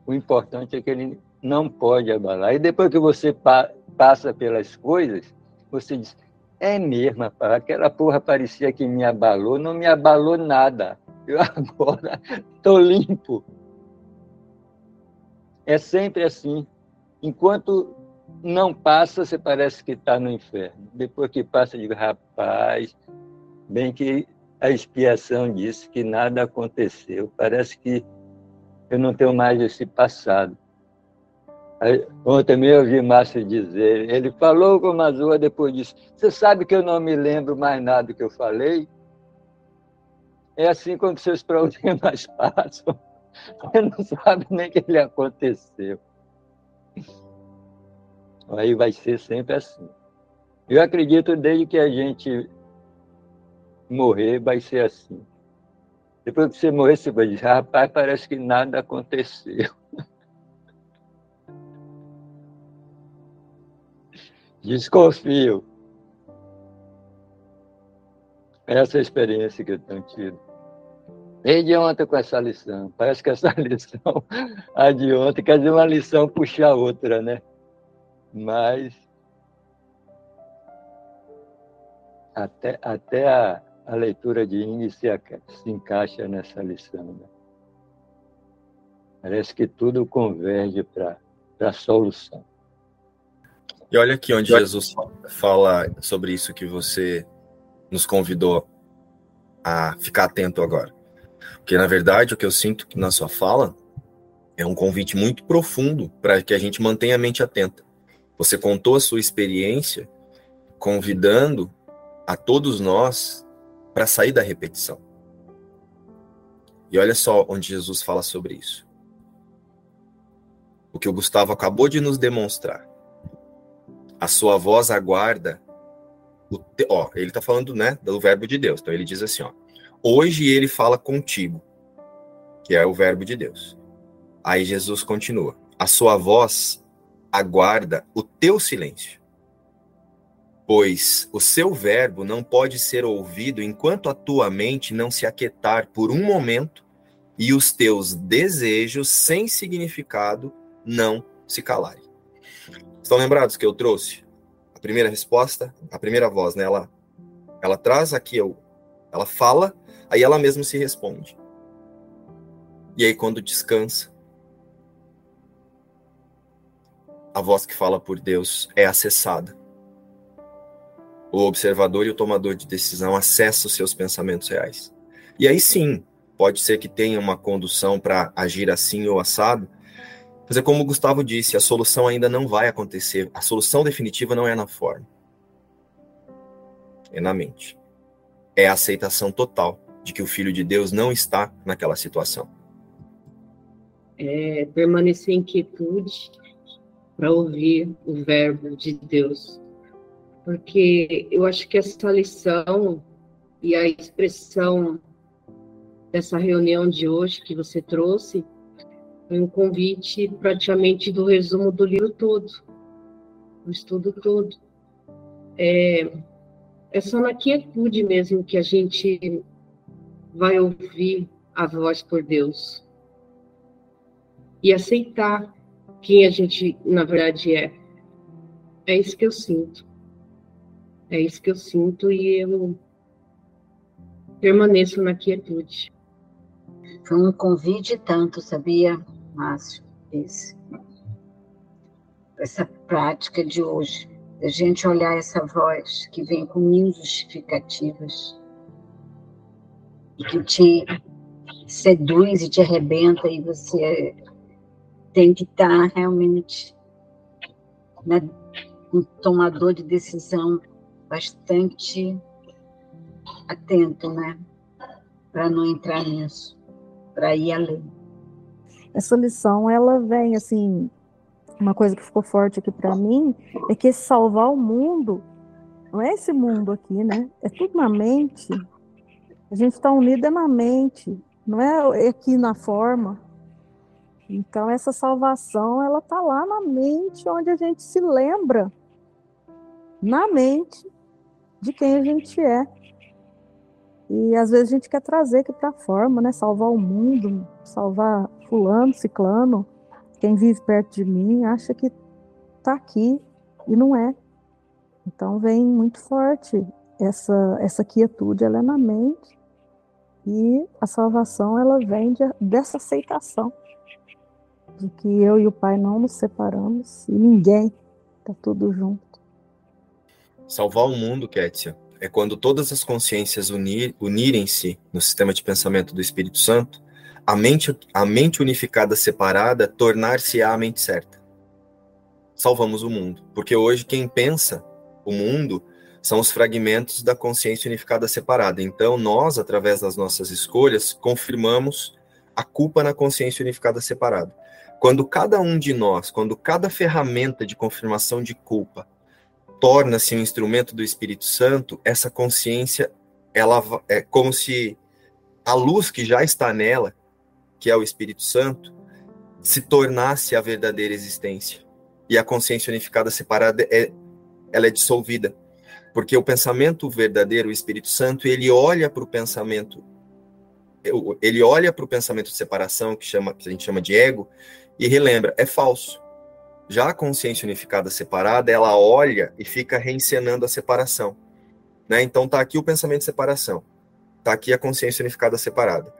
o importante é que ele não pode abalar. E depois que você pa passa pelas coisas, você diz: é mesmo, rapaz, aquela porra parecia que me abalou, não me abalou nada. Eu agora estou limpo. É sempre assim. Enquanto não passa, você parece que está no inferno. Depois que passa, digo, rapaz, bem que a expiação disse que nada aconteceu. Parece que eu não tenho mais esse passado. Ontem mesmo eu ouvi Márcio dizer, ele falou com Mazua depois disso, você sabe que eu não me lembro mais nada do que eu falei? É assim quando seus problemas passam, você não sabe nem que ele aconteceu. Aí vai ser sempre assim. Eu acredito desde que a gente morrer, vai ser assim. Depois que você morrer, você vai dizer, rapaz, parece que nada aconteceu. Desconfio. Essa é a experiência que eu tenho tido. Desde ontem com essa lição. Parece que essa lição, a de ontem, quer dizer uma lição puxar a outra, né? Mas até, até a, a leitura de índice se encaixa nessa lição. Né? Parece que tudo converge para a solução. E olha aqui onde Jesus fala sobre isso que você nos convidou a ficar atento agora. Porque, na verdade, o que eu sinto na sua fala é um convite muito profundo para que a gente mantenha a mente atenta. Você contou a sua experiência convidando a todos nós para sair da repetição. E olha só onde Jesus fala sobre isso. O que o Gustavo acabou de nos demonstrar a sua voz aguarda. Te... Ó, ele está falando, né, do verbo de Deus. Então ele diz assim, ó: Hoje ele fala contigo, que é o verbo de Deus. Aí Jesus continua: A sua voz aguarda o teu silêncio. Pois o seu verbo não pode ser ouvido enquanto a tua mente não se aquietar por um momento e os teus desejos sem significado não se calarem. Estão lembrados que eu trouxe a primeira resposta, a primeira voz, né? Ela, ela traz aqui, ela fala, aí ela mesma se responde. E aí, quando descansa, a voz que fala por Deus é acessada. O observador e o tomador de decisão acessam os seus pensamentos reais. E aí sim, pode ser que tenha uma condução para agir assim ou assado, mas é como o Gustavo disse, a solução ainda não vai acontecer. A solução definitiva não é na forma. É na mente. É a aceitação total de que o Filho de Deus não está naquela situação. É permanecer em quietude para ouvir o verbo de Deus. Porque eu acho que essa lição e a expressão dessa reunião de hoje que você trouxe foi um convite praticamente do resumo do livro todo, do estudo todo. É, é só na quietude mesmo que a gente vai ouvir a voz por Deus e aceitar quem a gente, na verdade, é. É isso que eu sinto. É isso que eu sinto e eu permaneço na quietude. Foi um convite tanto, sabia, Márcio? Esse. Essa prática de hoje, a gente olhar essa voz que vem com mil justificativas e que te seduz e te arrebenta e você tem que estar realmente né, um tomador de decisão bastante atento, né? Para não entrar nisso, para ir além. Essa lição, ela vem assim, uma coisa que ficou forte aqui para mim é que salvar o mundo não é esse mundo aqui, né? É tudo na mente. A gente está unido é na mente, não é aqui na forma. Então essa salvação, ela tá lá na mente, onde a gente se lembra na mente de quem a gente é. E às vezes a gente quer trazer aqui para a forma, né? Salvar o mundo, salvar fulano, ciclano, quem vive perto de mim acha que está aqui e não é. Então vem muito forte essa essa quietude, ela é na mente e a salvação ela vem de, dessa aceitação de que eu e o Pai não nos separamos e ninguém está tudo junto. Salvar o mundo, Kétia, é quando todas as consciências unir, unirem-se no sistema de pensamento do Espírito Santo, a mente, a mente unificada separada tornar-se a mente certa. Salvamos o mundo, porque hoje quem pensa o mundo são os fragmentos da consciência unificada separada. Então, nós, através das nossas escolhas, confirmamos a culpa na consciência unificada separada. Quando cada um de nós, quando cada ferramenta de confirmação de culpa torna-se um instrumento do Espírito Santo, essa consciência, ela é como se a luz que já está nela, que é o Espírito Santo, se tornasse a verdadeira existência. E a consciência unificada separada é ela é dissolvida. Porque o pensamento verdadeiro, o Espírito Santo, ele olha para o pensamento ele olha para o pensamento de separação, que, chama, que a gente chama de ego, e relembra, é falso. Já a consciência unificada separada, ela olha e fica reencenando a separação. Né? Então tá aqui o pensamento de separação. Tá aqui a consciência unificada separada.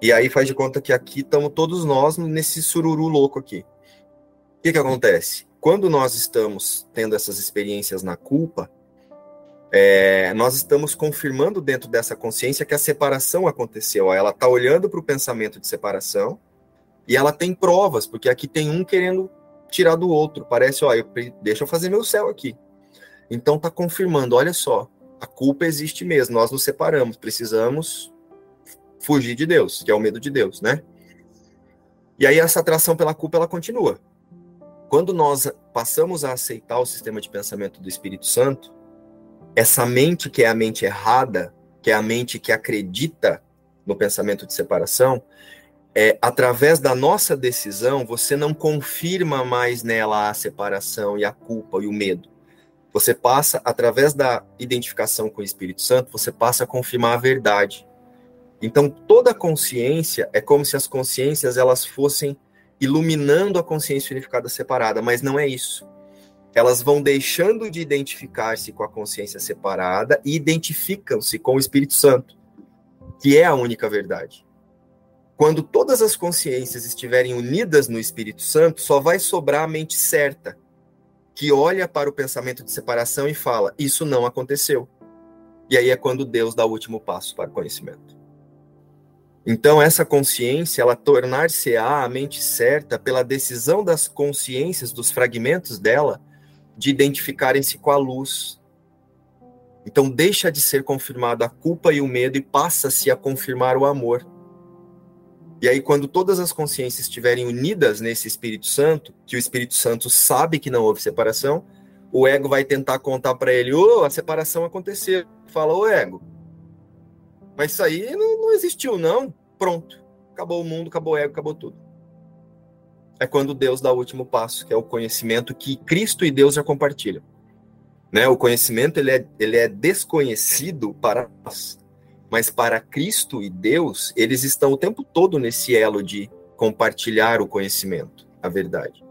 E aí faz de conta que aqui estamos todos nós nesse sururu louco aqui. O que, que acontece? Quando nós estamos tendo essas experiências na culpa, é, nós estamos confirmando dentro dessa consciência que a separação aconteceu. Ela está olhando para o pensamento de separação e ela tem provas, porque aqui tem um querendo tirar do outro. Parece, ó, eu, deixa eu fazer meu céu aqui. Então tá confirmando, olha só, a culpa existe mesmo, nós nos separamos, precisamos fugir de Deus, que é o medo de Deus, né? E aí essa atração pela culpa ela continua. Quando nós passamos a aceitar o sistema de pensamento do Espírito Santo, essa mente que é a mente errada, que é a mente que acredita no pensamento de separação, é, através da nossa decisão, você não confirma mais nela a separação e a culpa e o medo. Você passa, através da identificação com o Espírito Santo, você passa a confirmar a verdade. Então, toda consciência é como se as consciências elas fossem iluminando a consciência unificada separada, mas não é isso. Elas vão deixando de identificar-se com a consciência separada e identificam-se com o Espírito Santo, que é a única verdade. Quando todas as consciências estiverem unidas no Espírito Santo, só vai sobrar a mente certa, que olha para o pensamento de separação e fala: Isso não aconteceu. E aí é quando Deus dá o último passo para o conhecimento. Então, essa consciência, ela tornar-se-á a mente certa pela decisão das consciências, dos fragmentos dela, de identificarem-se com a luz. Então, deixa de ser confirmada a culpa e o medo e passa-se a confirmar o amor. E aí, quando todas as consciências estiverem unidas nesse Espírito Santo, que o Espírito Santo sabe que não houve separação, o ego vai tentar contar para ele: oh, a separação aconteceu. Fala, ô ego, mas isso aí não, não existiu, não. Pronto. Acabou o mundo, acabou o ego, acabou tudo. É quando Deus dá o último passo, que é o conhecimento que Cristo e Deus já compartilham. Né? O conhecimento ele é, ele é desconhecido para nós, mas para Cristo e Deus, eles estão o tempo todo nesse elo de compartilhar o conhecimento, a verdade.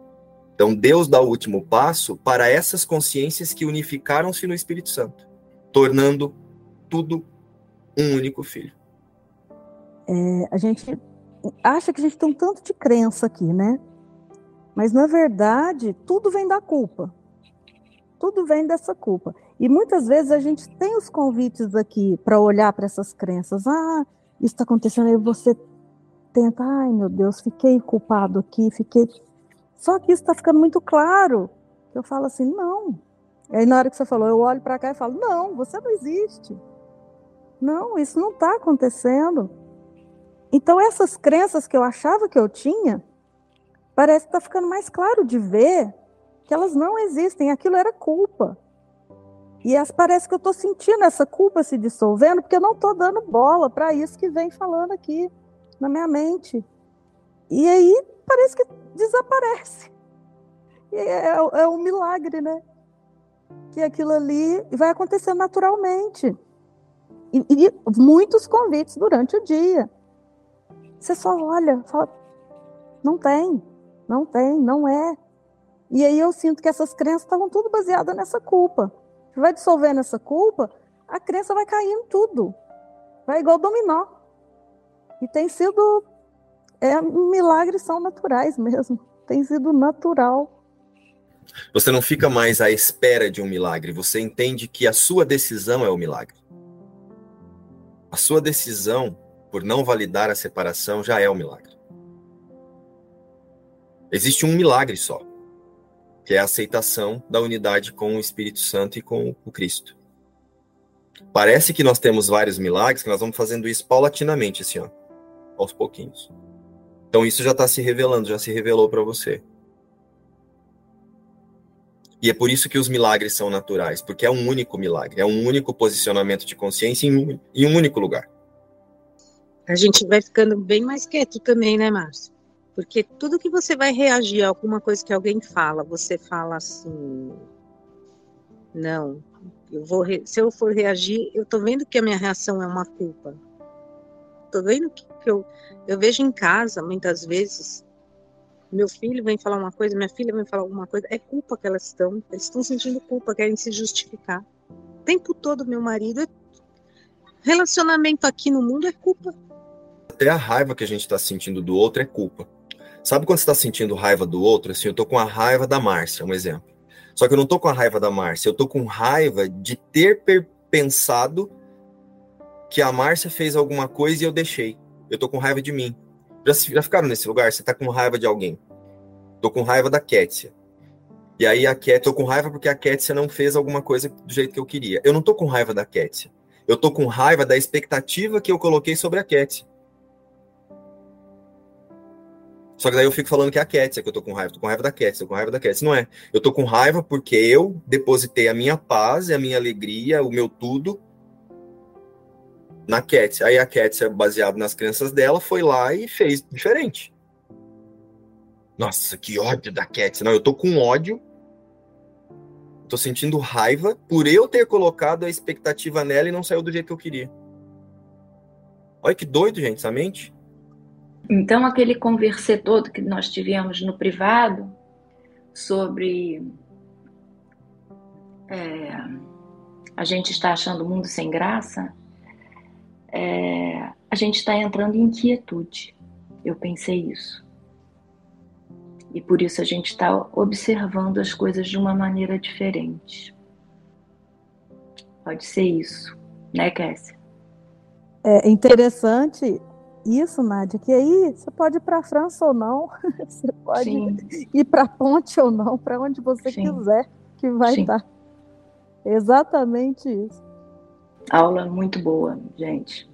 Então, Deus dá o último passo para essas consciências que unificaram-se no Espírito Santo, tornando tudo um único filho. É, a gente acha que a gente tem um tanto de crença aqui, né? Mas, na verdade, tudo vem da culpa. Tudo vem dessa culpa. E muitas vezes a gente tem os convites aqui para olhar para essas crenças. Ah, isso está acontecendo, aí você tenta, ai meu Deus, fiquei culpado aqui, fiquei só que isso está ficando muito claro. Eu falo assim, não. Aí na hora que você falou, eu olho para cá e falo, não, você não existe. Não, isso não está acontecendo. Então essas crenças que eu achava que eu tinha, parece que está ficando mais claro de ver que elas não existem. Aquilo era culpa. E as, parece que eu estou sentindo essa culpa se dissolvendo, porque eu não estou dando bola para isso que vem falando aqui na minha mente. E aí parece que desaparece. E é, é, é um milagre, né? Que aquilo ali vai acontecer naturalmente. E, e, muitos convites durante o dia. Você só olha, fala, não tem, não tem, não é. E aí eu sinto que essas crenças estavam tudo baseadas nessa culpa. Você vai dissolvendo essa culpa, a crença vai caindo tudo. Vai igual dominó. E tem sido é, milagres são naturais mesmo. Tem sido natural. Você não fica mais à espera de um milagre, você entende que a sua decisão é o milagre. A sua decisão por não validar a separação já é o milagre. Existe um milagre só, que é a aceitação da unidade com o Espírito Santo e com o Cristo. Parece que nós temos vários milagres, que nós vamos fazendo isso paulatinamente, assim, ó, aos pouquinhos. Então isso já está se revelando, já se revelou para você. E é por isso que os milagres são naturais, porque é um único milagre, é um único posicionamento de consciência em um, em um único lugar. A gente vai ficando bem mais quieto também, né, Márcio? Porque tudo que você vai reagir a alguma coisa que alguém fala, você fala assim: não, eu vou se eu for reagir, eu tô vendo que a minha reação é uma culpa. Tô vendo que eu, eu vejo em casa, muitas vezes, meu filho vem falar uma coisa, minha filha vem falar alguma coisa, é culpa que elas estão, eles estão sentindo culpa, querem se justificar. O tempo todo, meu marido, é... relacionamento aqui no mundo é culpa. Até a raiva que a gente está sentindo do outro é culpa. Sabe quando você está sentindo raiva do outro? Assim, eu tô com a raiva da Márcia, um exemplo. Só que eu não tô com a raiva da Márcia, eu tô com raiva de ter pensado que a Márcia fez alguma coisa e eu deixei. Eu tô com raiva de mim. Já, já ficaram nesse lugar? Você tá com raiva de alguém. Tô com raiva da Kétia. E aí a Kétia, tô com raiva porque a Kétia não fez alguma coisa do jeito que eu queria. Eu não tô com raiva da Kétia. Eu tô com raiva da expectativa que eu coloquei sobre a Kétia. Só que daí eu fico falando que é a Kétia que eu tô com raiva. Tô com raiva da Kétia, tô com raiva da Kétia. Não é. Eu tô com raiva porque eu depositei a minha paz, a minha alegria, o meu tudo na Cat. Aí a Cat, baseado nas crenças dela, foi lá e fez diferente. Nossa, que ódio da Cat. Não, eu tô com ódio. Tô sentindo raiva por eu ter colocado a expectativa nela e não saiu do jeito que eu queria. Olha que doido, gente, essa mente. Então, aquele converser todo que nós tivemos no privado sobre é, a gente está achando o mundo sem graça, é, a gente está entrando em inquietude. Eu pensei isso. E por isso a gente está observando as coisas de uma maneira diferente. Pode ser isso, né, Kessia? É interessante isso, Nádia, que aí você pode ir para a França ou não, você pode Sim. ir para a ponte ou não, para onde você Sim. quiser que vai Sim. estar. Exatamente isso. Aula muito boa, gente.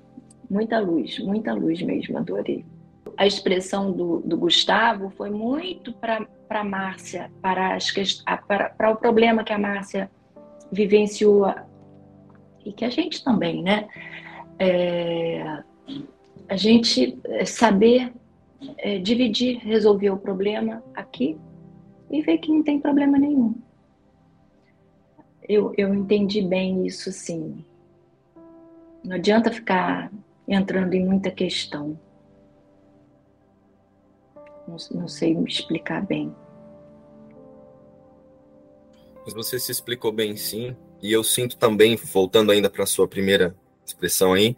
Muita luz, muita luz mesmo, adorei. a expressão do, do Gustavo foi muito para a Márcia, para, as, para, para o problema que a Márcia vivenciou e que a gente também, né? É, a gente é, saber é, dividir, resolver o problema aqui e ver que não tem problema nenhum. Eu, eu entendi bem isso, sim. Não adianta ficar entrando em muita questão. Não, não sei me explicar bem. Mas você se explicou bem, sim. E eu sinto também, voltando ainda para a sua primeira expressão aí,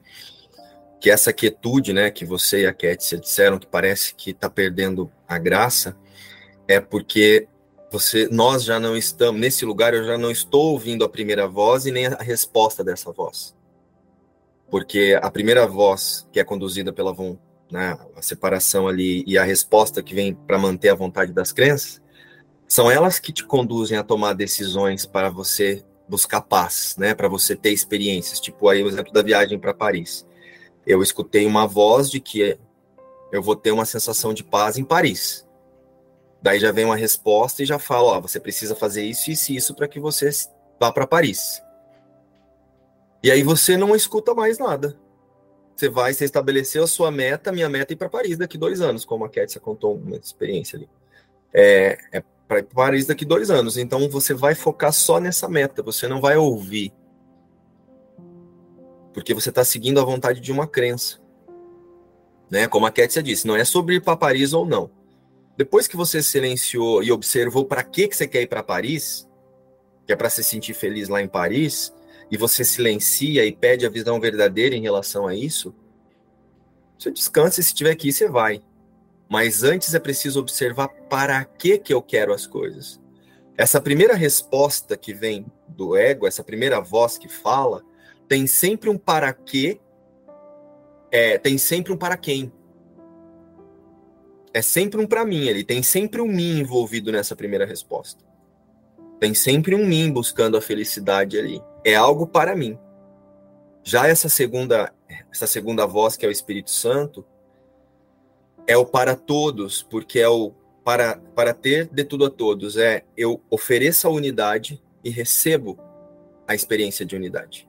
que essa quietude, né, que você e a Kétia disseram que parece que está perdendo a graça, é porque você, nós já não estamos nesse lugar. Eu já não estou ouvindo a primeira voz e nem a resposta dessa voz, porque a primeira voz que é conduzida pela né, a separação ali e a resposta que vem para manter a vontade das crenças, são elas que te conduzem a tomar decisões para você buscar paz, né, para você ter experiências, tipo aí o exemplo da viagem para Paris. Eu escutei uma voz de que eu vou ter uma sensação de paz em Paris. Daí já vem uma resposta e já fala, ó, você precisa fazer isso e isso, isso para que você vá para Paris. E aí você não escuta mais nada. Você vai, você estabeleceu a sua meta, minha meta é ir para Paris daqui dois anos, como a Kétia contou uma experiência ali. É, é para Paris daqui dois anos. Então você vai focar só nessa meta, você não vai ouvir. Porque você está seguindo a vontade de uma crença. Né? Como a Kétia disse, não é sobre ir para Paris ou não. Depois que você silenciou e observou para que, que você quer ir para Paris, que é para se sentir feliz lá em Paris, e você silencia e pede a visão verdadeira em relação a isso, você descansa e se tiver que ir, você vai. Mas antes é preciso observar para que que eu quero as coisas. Essa primeira resposta que vem do ego, essa primeira voz que fala, tem sempre um para quê, é, tem sempre um para quem. É sempre um para mim, ele tem sempre um mim envolvido nessa primeira resposta. Tem sempre um mim buscando a felicidade ali. É algo para mim. Já essa segunda, essa segunda voz, que é o Espírito Santo, é o para todos, porque é o para, para ter de tudo a todos. É eu ofereço a unidade e recebo a experiência de unidade.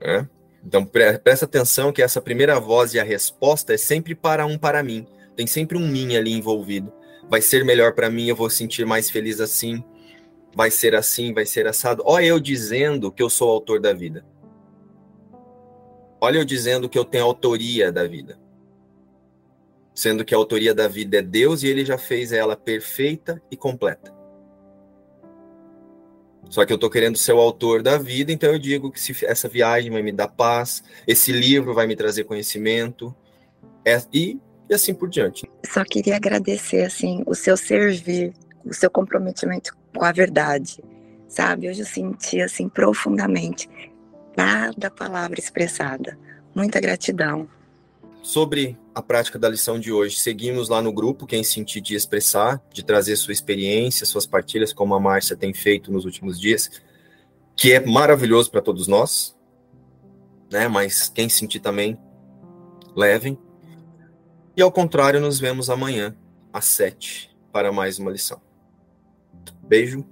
É? Então presta atenção que essa primeira voz e a resposta é sempre para um para mim. Tem sempre um mim ali envolvido. Vai ser melhor para mim, eu vou sentir mais feliz assim. Vai ser assim, vai ser assado. Olha eu dizendo que eu sou autor da vida. Olha eu dizendo que eu tenho autoria da vida. Sendo que a autoria da vida é Deus e ele já fez ela perfeita e completa. Só que eu estou querendo ser o autor da vida, então eu digo que se essa viagem vai me dar paz, esse livro vai me trazer conhecimento, é, e, e assim por diante. Só queria agradecer assim o seu servir, o seu comprometimento com a verdade, sabe? Hoje eu senti assim profundamente cada palavra expressada. Muita gratidão. Sobre a prática da lição de hoje, seguimos lá no grupo, quem sentir de expressar, de trazer sua experiência, suas partilhas, como a Márcia tem feito nos últimos dias, que é maravilhoso para todos nós, né? Mas quem sentir também, levem. E ao contrário, nos vemos amanhã, às sete, para mais uma lição. Beijo